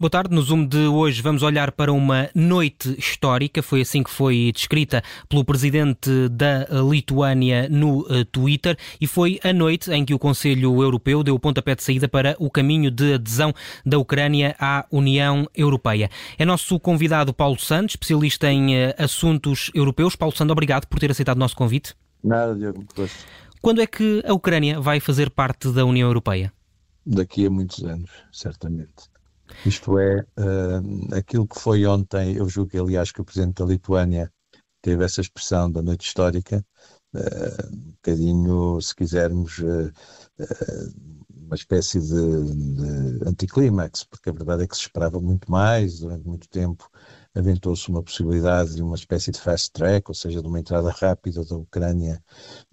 Boa tarde. No Zoom de hoje vamos olhar para uma noite histórica. Foi assim que foi descrita pelo presidente da Lituânia no uh, Twitter e foi a noite em que o Conselho Europeu deu o pontapé de saída para o caminho de adesão da Ucrânia à União Europeia. É nosso convidado Paulo Santos, especialista em uh, assuntos europeus. Paulo Santos, obrigado por ter aceitado o nosso convite. Nada, Diogo, muito Quando é que a Ucrânia vai fazer parte da União Europeia? Daqui a muitos anos, certamente. Isto é, uh, aquilo que foi ontem, eu julgo que aliás que o Presidente da Lituânia teve essa expressão da noite histórica, uh, um bocadinho, se quisermos, uh, uma espécie de, de anticlímax, porque a verdade é que se esperava muito mais, durante muito tempo aventou-se uma possibilidade de uma espécie de fast track, ou seja, de uma entrada rápida da Ucrânia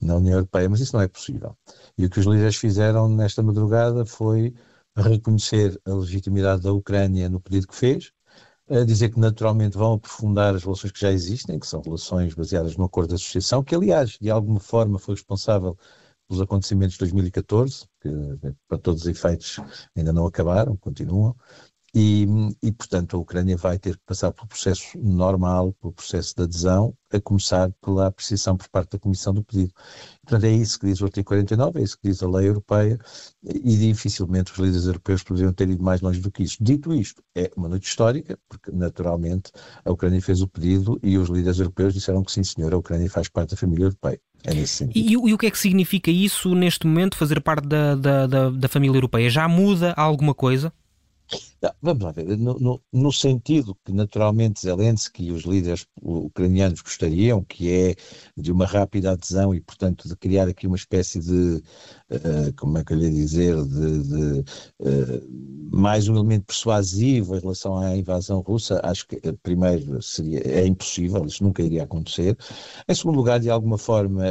na União Europeia, mas isso não é possível. E o que os líderes fizeram nesta madrugada foi reconhecer a legitimidade da Ucrânia no pedido que fez, a dizer que naturalmente vão aprofundar as relações que já existem, que são relações baseadas no acordo de associação, que aliás, de alguma forma, foi responsável pelos acontecimentos de 2014, que para todos os efeitos ainda não acabaram, continuam, e, e, portanto, a Ucrânia vai ter que passar pelo processo normal, pelo processo de adesão, a começar pela apreciação por parte da Comissão do pedido. Portanto, é isso que diz o artigo 49, é isso que diz a lei europeia, e dificilmente os líderes europeus poderiam ter ido mais longe do que isso. Dito isto, é uma noite histórica, porque naturalmente a Ucrânia fez o pedido e os líderes europeus disseram que sim, senhor, a Ucrânia faz parte da família europeia. É E, e, o que é que significa isso neste momento, fazer parte da, da, da, da família europeia? Já muda alguma coisa? Não, vamos lá ver, no, no, no, sentido que naturalmente Zelensky e os líderes ucranianos gostariam, que é de uma rápida adesão e, portanto, de criar aqui uma espécie de, uh, como é que eu lhe dizer, de, de uh, mais um elemento persuasivo em relação à invasão russa, acho que uh, primeiro seria, é impossível, isso nunca iria acontecer. Em segundo lugar, de alguma forma,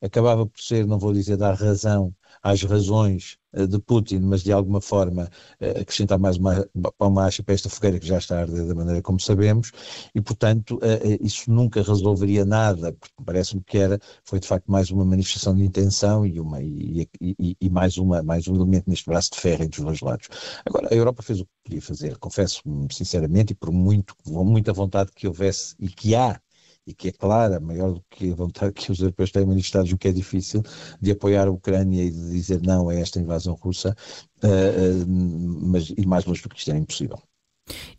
acabava por ser, não vou dizer dar razão às razões eh, de Putin, mas de alguma forma eh, acrescentar mais uma, uma acha para esta fogueira que já está a arder da maneira como sabemos, e portanto eh, isso nunca resolveria nada, porque parece-me que era, foi de facto mais uma manifestação de intenção e, uma, e, e, e, mais, uma, mais um elemento neste braço de ferro entre os dois lados. Agora, a Europa fez o que podia fazer, confesso sinceramente, e por muito, muita vontade que houvesse e que há e que é clara, maior do que a vontade que os europeus têm manifestado, o que é difícil, de apoiar a Ucrânia e de dizer não a esta invasão russa, uh, uh, mas e mais longe do que isto é impossível.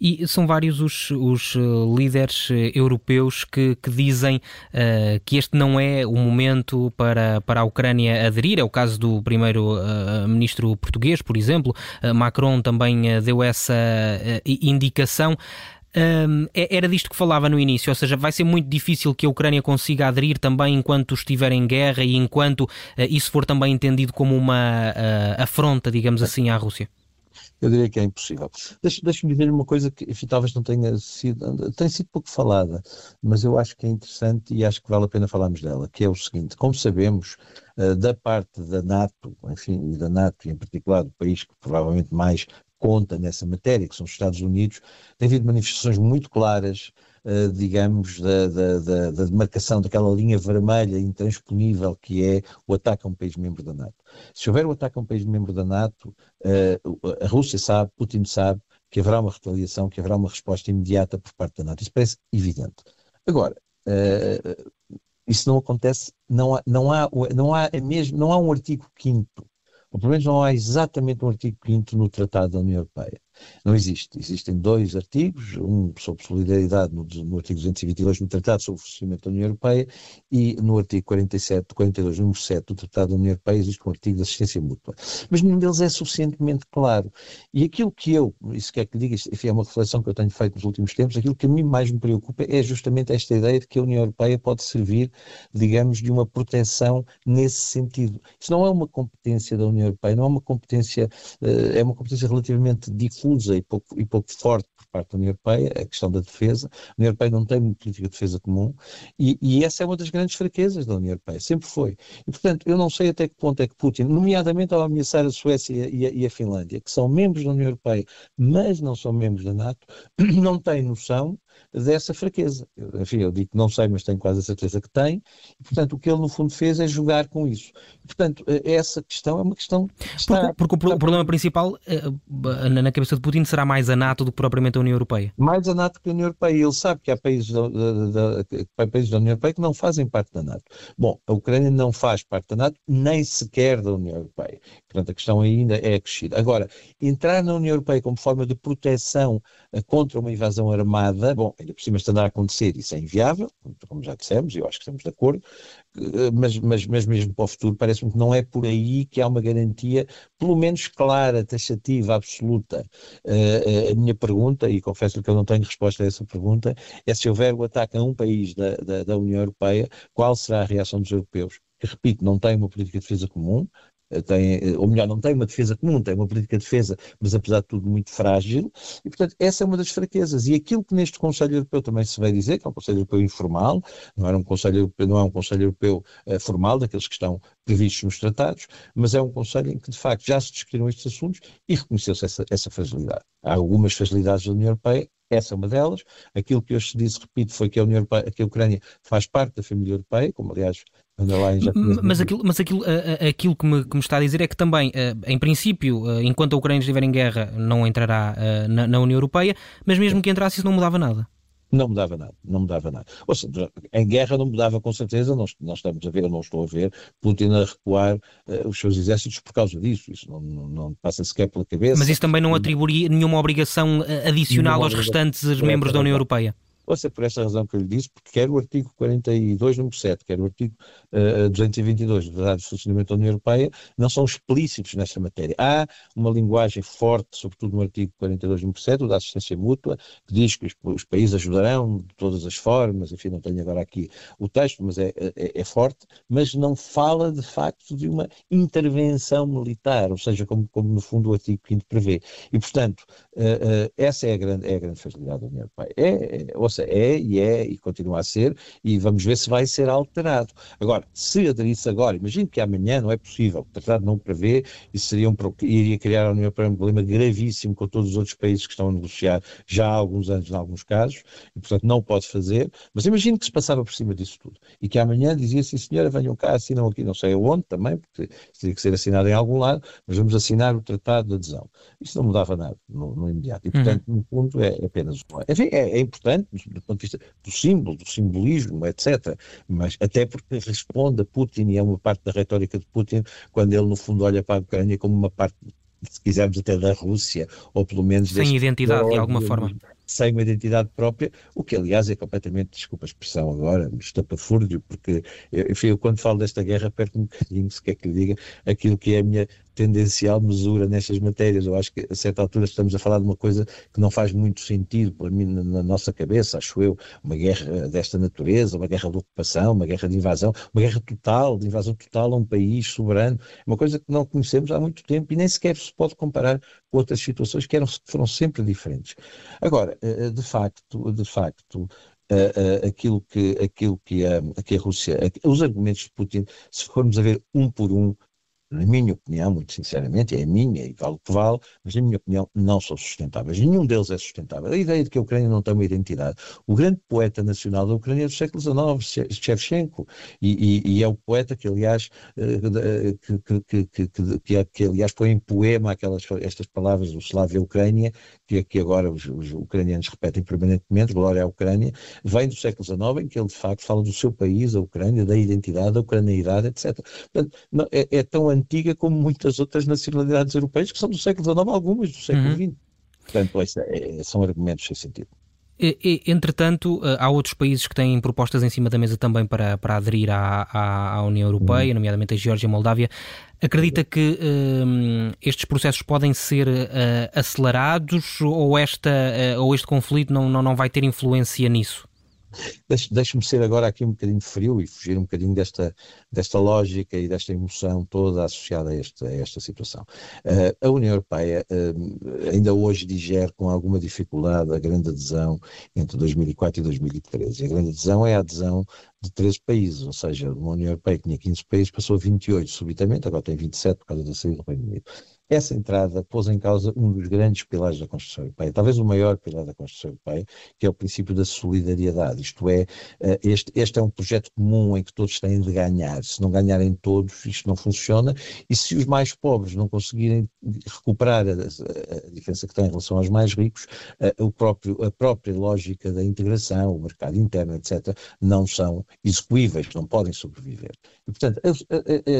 E são vários os, os eh, líderes europeus que, que dizem uh, que este não é o momento para, para a Ucrânia aderir. É o caso do primeiro-ministro uh, português, por exemplo. Uh, Macron também deu essa indicação. Um, é, era disto que falava no início, ou seja, vai ser muito difícil que a Ucrânia consiga aderir também enquanto estiver em guerra e enquanto uh, isso for também entendido como uma uh, afronta, digamos assim, à Rússia. Eu diria que é impossível. Deixa-me deixa dizer uma coisa que enfim, talvez não tenha sido, tem sido pouco falada, mas eu acho que é interessante e acho que vale a pena falarmos dela, que é o seguinte, como sabemos, uh, da parte da NATO, enfim, da NATO, e em particular do país que provavelmente mais conta nessa matéria, que são os Estados Unidos, tem havido manifestações muito claras, uh, digamos, da, da, da, da, demarcação daquela linha vermelha intransponível que é o ataque a um país membro da NATO. Se houver o ataque a um país membro da NATO, uh, a Rússia sabe, Putin sabe, que haverá uma retaliação, que haverá uma resposta imediata por parte da NATO. Isso parece evidente. Agora, uh, isso não acontece, não há, não há, não há, mesmo, não há um artigo 5 ou pelo menos não há exatamente um artigo 5 no Tratado da União Europeia. Não existe. Existem dois artigos, um sobre solidariedade no, no artigo 222 no Tratado sobre o funcionamento da União Europeia e no artigo 47, 42, número 7 do Tratado da União Europeia existe um artigo de assistência mútua. Mas nenhum deles é suficientemente claro. E aquilo que eu, isso quer que diga, enfim, é uma reflexão que eu tenho feito nos últimos tempos, aquilo que a mim mais me preocupa é justamente esta ideia de que a União Europeia pode servir, digamos, de uma proteção nesse sentido. Isso não é uma competência da União Europeia, não é uma competência, eh, é uma competência relativamente difusa difusa e pouco, e pouco forte por parte da União Europeia, a questão da defesa. A União Europeia não tem uma política de defesa comum e, e, essa é uma das grandes fraquezas da União Europeia, sempre foi. E, portanto, eu não sei até que ponto é que Putin, nomeadamente ao ameaçar a Suécia e a, e a Finlândia, que são membros da União Europeia, mas não são membros da NATO, não tem noção dessa fraqueza. Enfim, eu digo que não sei, mas tenho quase a certeza que tem, e, portanto, o que ele no fundo fez é jogar com isso. E, portanto, essa questão é uma questão. Está, porque, porque o problema principal na cabeça de Putin será mais a NATO do que propriamente a União Europeia. Mais a NATO que a União Europeia. Ele sabe que há países da, da, da, países da União Europeia que não fazem parte da NATO. Bom, a Ucrânia não faz parte da NATO, nem sequer da União Europeia. Portanto, a questão ainda é acrescida. Agora, entrar na União Europeia como forma de proteção eh, contra uma invasão armada, bom, ainda por cima está a acontecer, isso é inviável, como já dissemos, e eu acho que estamos de acordo, eh, mas, mas, mas mesmo para o futuro parece-me que não é por aí que há uma garantia, pelo menos clara, taxativa, absoluta. Uh, a minha pergunta, e confesso que eu não tenho resposta a essa pergunta, é se houver o ataque a um país da, da, da União Europeia, qual será a reação dos europeus? que, repito, não tem uma política de defesa comum, tem, ou melhor, não tem uma defesa comum, tem uma política de defesa, mas apesar de tudo muito frágil, e portanto essa é uma das fraquezas. E aquilo que neste Conselho Europeu também se vai dizer, que é um Conselho Europeu informal, não, era um Conselho Europeu, não é um Conselho Europeu uh, formal, daqueles que estão previstos nos tratados, mas é um Conselho em que de facto já se discutiram estes assuntos e reconheceu-se essa, essa fragilidade. Há algumas fragilidades da União Europeia, essa é uma delas. Aquilo que hoje se disse, repito, foi que a, Europeia, que a Ucrânia faz parte da família europeia, como aliás mas aquilo, mas aquilo, aquilo que, me, que me está a dizer é que também, em princípio, enquanto a Ucrânia estiver em guerra, não entrará na, na União Europeia, mas mesmo que entrasse, isso não mudava nada. Não mudava nada, não mudava nada. Ou seja, em guerra não mudava com certeza, nós, nós estamos a ver, eu não estou a ver, Putin a recuar uh, os seus exércitos por causa disso, isso não, não, não, passa sequer pela cabeça. Mas isso também não atribuiria nenhuma obrigação adicional nenhuma aos restantes membros da União Europeia? Ou seja, por esta razão que eu lhe disse, porque quer o artigo 42, número 7, quer o artigo uh, 222 do Tratado de Funcionamento da União Europeia, não são explícitos nesta matéria. Há uma linguagem forte, sobretudo no artigo 42, número 7, o da assistência mútua, que diz que os, os, países ajudarão de todas as formas, enfim, não tenho agora aqui o texto, mas é, é, é forte, mas não fala de facto de uma intervenção militar, ou seja, como, como no fundo o artigo 5 prevê. E, portanto, uh, uh, essa é a grande, é a grande facilidade da União Europeia. É, é, ou seja, é e é e continua a ser, e vamos ver se vai ser alterado. Agora, se aderisse agora, imagino que amanhã não é possível, o tratado não prevê, isso seria um, iria criar a União Europeia um problema gravíssimo com todos os outros países que estão a negociar já há alguns anos, em alguns casos, e portanto não pode fazer, mas imagino que se passava por cima disso tudo, e que amanhã dizia assim, senhora, venham cá, assinam aqui, não sei aonde também, porque teria que ser assinado em algum lado, mas vamos assinar o tratado de adesão. Isso não mudava nada no, no imediato, e portanto, uhum. no fundo, é, é apenas, enfim, é, é importante, do ponto de vista do símbolo, do simbolismo, etc. Mas até porque responde a Putin e é uma parte da retórica de Putin quando ele, no fundo, olha para a Ucrânia como uma parte se quisermos até da Rússia, ou pelo menos... Sem identidade, de alguma forma sem uma identidade própria, o que aliás é completamente, desculpa a expressão agora, estapafúrdio, porque enfim, eu quando falo desta guerra perco um bocadinho, se quer que lhe diga, aquilo que é a minha tendencial mesura nestas matérias. Eu acho que a certa altura estamos a falar de uma coisa que não faz muito sentido para mim na, na nossa cabeça, acho eu, uma guerra desta natureza, uma guerra de ocupação, uma guerra de invasão, uma guerra total, de invasão total a um país soberano, uma coisa que não conhecemos há muito tempo e nem sequer se pode comparar com outras situações que eram, foram sempre diferentes. Agora, eh, eh, de facto, de facto, Uh, uh, aquilo que, aquilo que, a, que a Rússia, os argumentos de Putin, se formos a ver um por um, na minha opinião, muito sinceramente, é a minha e vale o que vale, mas na minha opinião não são sustentáveis. Nenhum deles é sustentável. A ideia de que a Ucrânia não tem uma identidade. O grande poeta nacional da Ucrânia é do século XIX, Shevchenko, e, e, e é o poeta que, aliás, eh, que, que, que, que, aliás põe em poema aquelas, estas palavras do Slavia Ucrânia, que, que agora os, os ucranianos repetem permanentemente, glória à Ucrânia, vem do século XIX, em que ele de facto fala do seu país, a Ucrânia, da identidade, da ucraniidade, etc. Portanto, é, é tão antiga como muitas outras nacionalidades europeias, que são do século XIX, algumas do século XX. Uhum. Portanto, é, são argumentos sem sentido. Entretanto, eh, há outros países que têm propostas em cima da mesa também para, para aderir à, à, União Europeia, uhum. nomeadamente a Geórgia e a Moldávia. Acredita que um, estes processos podem ser uh, acelerados ou, esta, uh, ou este conflito não, não, não vai ter influência nisso? Deixe-me ser agora aqui um bocadinho frio e fugir um bocadinho desta, desta lógica e desta emoção toda associada a, este, a esta situação. Uh, a União Europeia uh, ainda hoje digere com alguma dificuldade a grande adesão entre 2004 e 2013. A grande adesão é a adesão de 13 países, ou seja, uma União Europeia que tinha 15 países passou a 28 subitamente, agora tem 27 por causa da saída do Reino Unido. Essa entrada pôs em causa um dos grandes pilares da Constituição Europeia, talvez o maior pilar da Constituição Europeia, que é o princípio da solidariedade. Isto é, eh, este, este é um projeto comum em que todos têm de ganhar. Se não ganharem todos, isto não funciona. E se os mais pobres não conseguirem recuperar a, a, a diferença que têm em relação aos mais ricos, a, eh, o próprio, a própria lógica da integração, o mercado interno, etc., não são execuíveis, não podem sobreviver. E, portanto,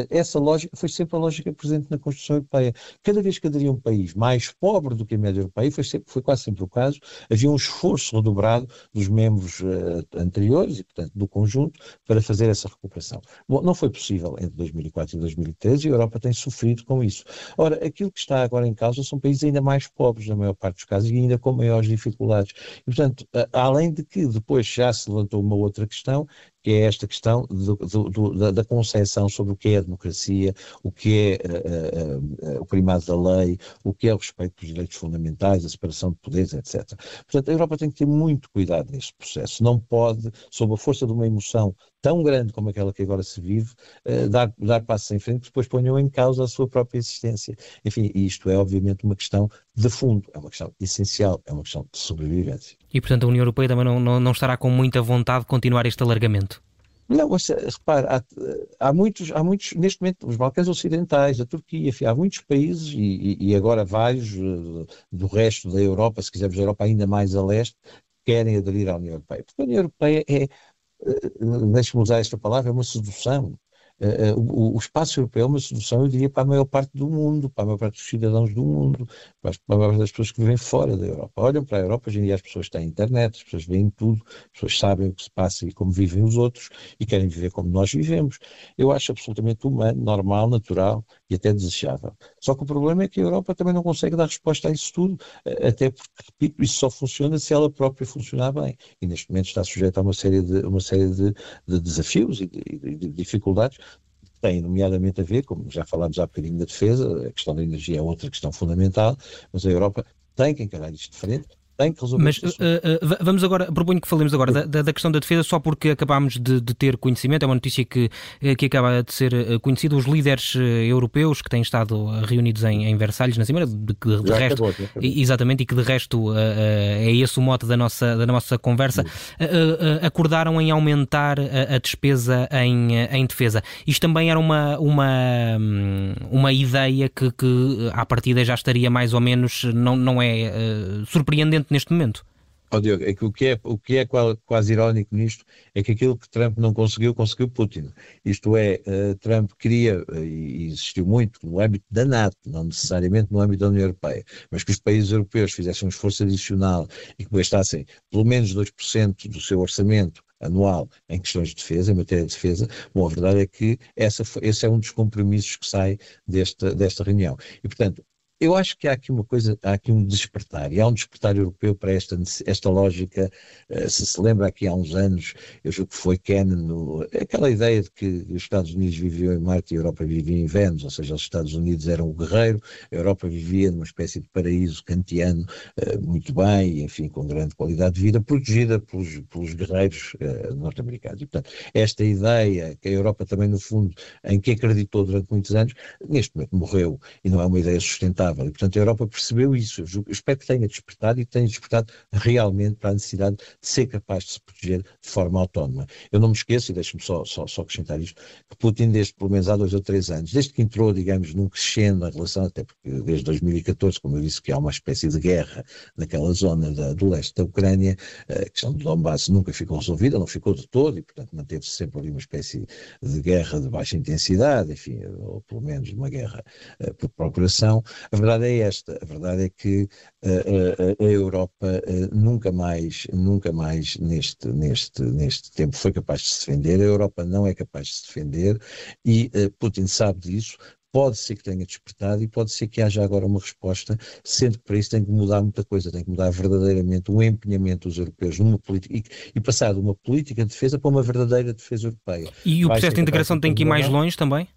essa lógica foi sempre a lógica presente na Constituição Europeia. Cada vez que haveria um país mais pobre do que a média europeia, foi, sempre, foi quase sempre o caso, havia um esforço redobrado dos membros uh, anteriores e, portanto, do conjunto para fazer essa recuperação. Bom, não foi possível entre 2004 e 2013 e a Europa tem sofrido com isso. Ora, aquilo que está agora em causa são países ainda mais pobres, na maior parte dos casos, e ainda com maiores dificuldades. E, portanto, além de que depois já se levantou uma outra questão, que é esta questão do, do, da, da concepção sobre o que é a democracia, o que é uh, uh, o primado da lei, o que é o respeito pelos direitos fundamentais, a separação de poderes, etc. Portanto, a Europa tem que ter muito cuidado neste processo. Não pode, sob a força de uma emoção tão grande como aquela que agora se vive, uh, dar, dar passos em frente, que depois ponham em causa a sua própria existência. Enfim, isto é obviamente uma questão de fundo, é uma questão essencial, é uma questão de sobrevivência. E, portanto, a União Europeia também não, não, não estará com muita vontade de continuar este alargamento? Não, mas eh, repare, há, há, muitos, há muitos, neste momento, os Balcãs Ocidentais, a Turquia, enfim, há muitos países e, e, agora vários eh, do resto da Europa, se quisermos a Europa ainda mais a leste, querem aderir à União Europeia. Porque a União Europeia é, deixe-me usar esta palavra, é uma sedução. Uh, o, espaço europeu é uma solução, eu diria, para a maior parte do mundo, para a maior parte dos cidadãos do mundo, para a maior parte das pessoas que vivem fora da Europa. Olham para a Europa, hoje em dia as pessoas têm internet, as pessoas veem tudo, as pessoas sabem o que se passa e como vivem os outros e querem viver como nós vivemos. Eu acho absolutamente humano, normal, natural e até desejável. Só que o problema é que a Europa também não consegue dar resposta a isso tudo, até porque, repito, isso só funciona se ela própria funcionar bem. E neste momento está sujeita a uma série de, uma série de, de desafios e de, de, de dificuldades tem nomeadamente a ver, como já falámos há bocadinho da defesa, a questão da energia é outra questão fundamental, mas a Europa tem que encarar isto de frente, tem que resolver Mas uh, uh, vamos agora, proponho que falemos agora da, da, questão da defesa, só porque acabámos de, de, ter conhecimento, é uma notícia que, que acaba de ser conhecida, os líderes europeus que têm estado reunidos em, em Versalhes na Cimeira, de que de resto, acabou, exatamente, e que de resto uh, é esse o mote da nossa, da nossa conversa, acordaram em aumentar a, a despesa em, em defesa. Isto também era uma, uma, hum, uma ideia que, que à partida já estaria mais ou menos, não, não é surpreendente neste momento. Oh, é que o que é, o que é quase irónico nisto é que aquilo que Trump não conseguiu, conseguiu Putin. Isto é, uh, Trump queria, uh, e insistiu muito, no âmbito da NATO, não necessariamente no âmbito da União Europeia, mas que os países europeus fizessem um esforço adicional e que gastassem pelo menos 2% do seu orçamento anual em questões de defesa, em matéria de defesa, bom, a verdade é que essa, esse é um dos compromissos que sai desta, desta reunião. E, portanto, eu acho que há aqui uma coisa, há aqui um despertar, e há um despertar europeu para esta, esta lógica, uh, se se lembra aqui há uns anos, eu julgo que foi Kennan, aquela ideia de que os Estados Unidos viviam em Marte e a Europa vivia em Vênus, ou seja, os Estados Unidos eram o guerreiro, a Europa vivia numa espécie de paraíso kantiano, uh, muito bem, enfim, com grande qualidade de vida, protegida pelos, pelos guerreiros uh, norte-americanos. E, portanto, esta ideia que a Europa também, no fundo, em que acreditou durante muitos anos, neste momento morreu, e não é uma ideia sustentável e, portanto, a Europa percebeu isso. Eu espero que tenha despertado e tenha despertado realmente para a necessidade de ser capaz de se proteger de forma autónoma. Eu não me esqueço, e deixe-me só, só, só, acrescentar isto, que Putin, desde pelo menos há dois ou três anos, desde que entrou, digamos, num crescendo na relação, até porque desde 2014, como eu disse, que há uma espécie de guerra naquela zona da, do leste da Ucrânia, a questão do Donbass nunca ficou resolvida, não ficou de todo, e, portanto, manteve-se sempre ali uma espécie de guerra de baixa intensidade, enfim, ou pelo menos uma guerra uh, por procuração. A verdade é esta, a verdade é que a, a, Europa nunca mais, nunca mais neste, neste, neste tempo foi capaz de se defender, a Europa não é capaz de se defender e Putin sabe disso, pode ser que tenha despertado e pode ser que haja agora uma resposta, sendo que para isso tem que mudar muita coisa, tem que mudar verdadeiramente o empenhamento dos europeus numa política e, e passar de uma política de defesa para uma verdadeira defesa europeia. E o processo de integração tem que ir mais longe também?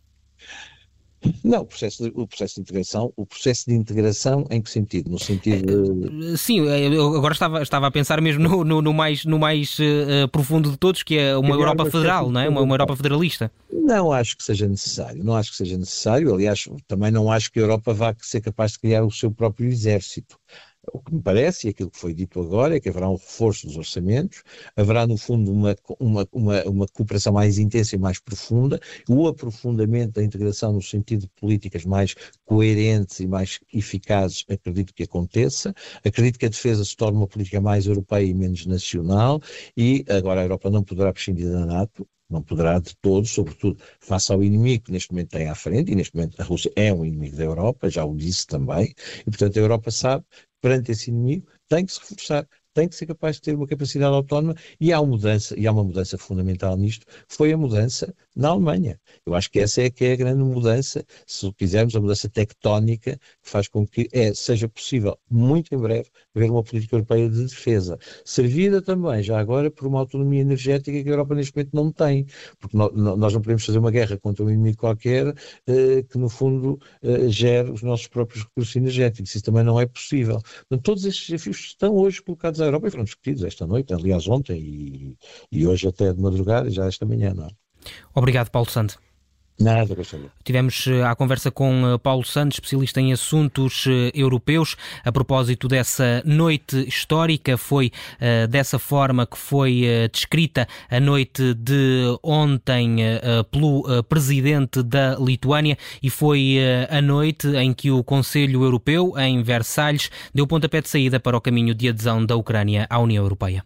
Não, o processo, de, o processo de integração, o processo de integração em que sentido? No sentido de... Sim, eu agora estava, estava a pensar mesmo no, no, no mais, no mais uh, profundo de todos, que é uma Europa federal, não é? Uma, uma Europa federalista. Não acho que seja necessário, não acho que seja necessário, aliás, também não acho que a Europa vá ser capaz de criar o seu próprio exército. O que me parece, e aquilo que foi dito agora, é que haverá um reforço dos orçamentos, haverá, no fundo, uma, uma, uma, uma cooperação mais intensa e mais profunda, o aprofundamento da integração no sentido de políticas mais coerentes e mais eficazes, acredito que aconteça. Acredito que a defesa se torne uma política mais europeia e menos nacional, e agora a Europa não poderá prescindir da NATO, não poderá de todo, sobretudo face ao inimigo que neste momento tem à frente, e neste momento a Rússia é um inimigo da Europa, já o disse também, e portanto a Europa sabe perante esse inimigo, tem que se reforçar, tem que ser capaz de ter uma capacidade autónoma e há uma mudança, e há uma mudança fundamental nisto, foi a mudança na Alemanha. Eu acho que essa é que é a grande mudança, se quisermos, a mudança tectónica que faz com que é, seja possível, muito em breve, haver uma política europeia de defesa, servida também, já agora, por uma autonomia energética que a Europa neste momento não tem, porque nós não podemos fazer uma guerra contra um inimigo qualquer eh, que, no fundo, eh, gere os nossos próprios recursos energéticos. Isso também não é possível. Portanto, todos estes desafios estão hoje colocados à Europa e foram discutidos esta noite, aliás, ontem e, e hoje até de madrugada, já esta manhã, não é? Obrigado, Paulo Santos. Nada. Tivemos eh, a conversa com eh, Paulo Santos, especialista em assuntos eh, europeus, a propósito dessa noite histórica. Foi dessa forma que foi descrita a noite de ontem pelo presidente da Lituânia e foi a noite em que o Conselho Europeu, em Versalhes, deu pontapé de saída para o caminho de adesão da Ucrânia à União Europeia.